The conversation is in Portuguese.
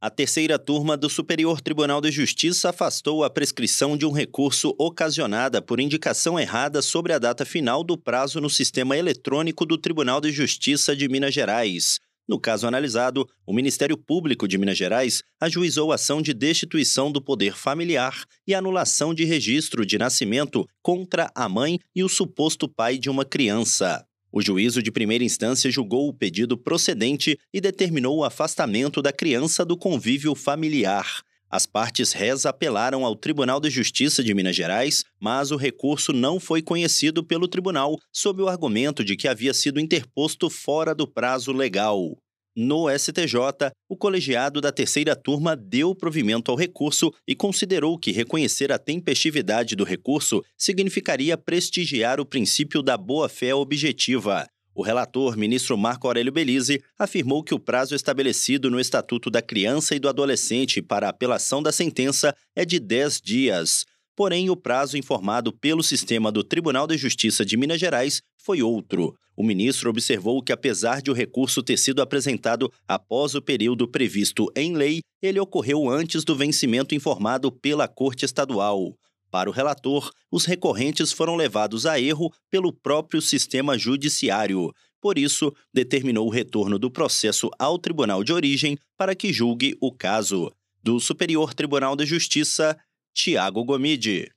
A terceira turma do Superior Tribunal de Justiça afastou a prescrição de um recurso ocasionada por indicação errada sobre a data final do prazo no sistema eletrônico do Tribunal de Justiça de Minas Gerais. No caso analisado, o Ministério Público de Minas Gerais ajuizou ação de destituição do poder familiar e anulação de registro de nascimento contra a mãe e o suposto pai de uma criança. O juízo de primeira instância julgou o pedido procedente e determinou o afastamento da criança do convívio familiar. As partes réis apelaram ao Tribunal de Justiça de Minas Gerais, mas o recurso não foi conhecido pelo tribunal, sob o argumento de que havia sido interposto fora do prazo legal. No STJ, o colegiado da terceira turma deu provimento ao recurso e considerou que reconhecer a tempestividade do recurso significaria prestigiar o princípio da boa-fé objetiva. O relator, ministro Marco Aurélio Belize, afirmou que o prazo estabelecido no Estatuto da Criança e do Adolescente para apelação da sentença é de 10 dias. Porém, o prazo informado pelo sistema do Tribunal de Justiça de Minas Gerais foi outro. O ministro observou que, apesar de o recurso ter sido apresentado após o período previsto em lei, ele ocorreu antes do vencimento informado pela Corte Estadual. Para o relator, os recorrentes foram levados a erro pelo próprio sistema judiciário. Por isso, determinou o retorno do processo ao tribunal de origem para que julgue o caso. Do Superior Tribunal de Justiça, Tiago Gomide.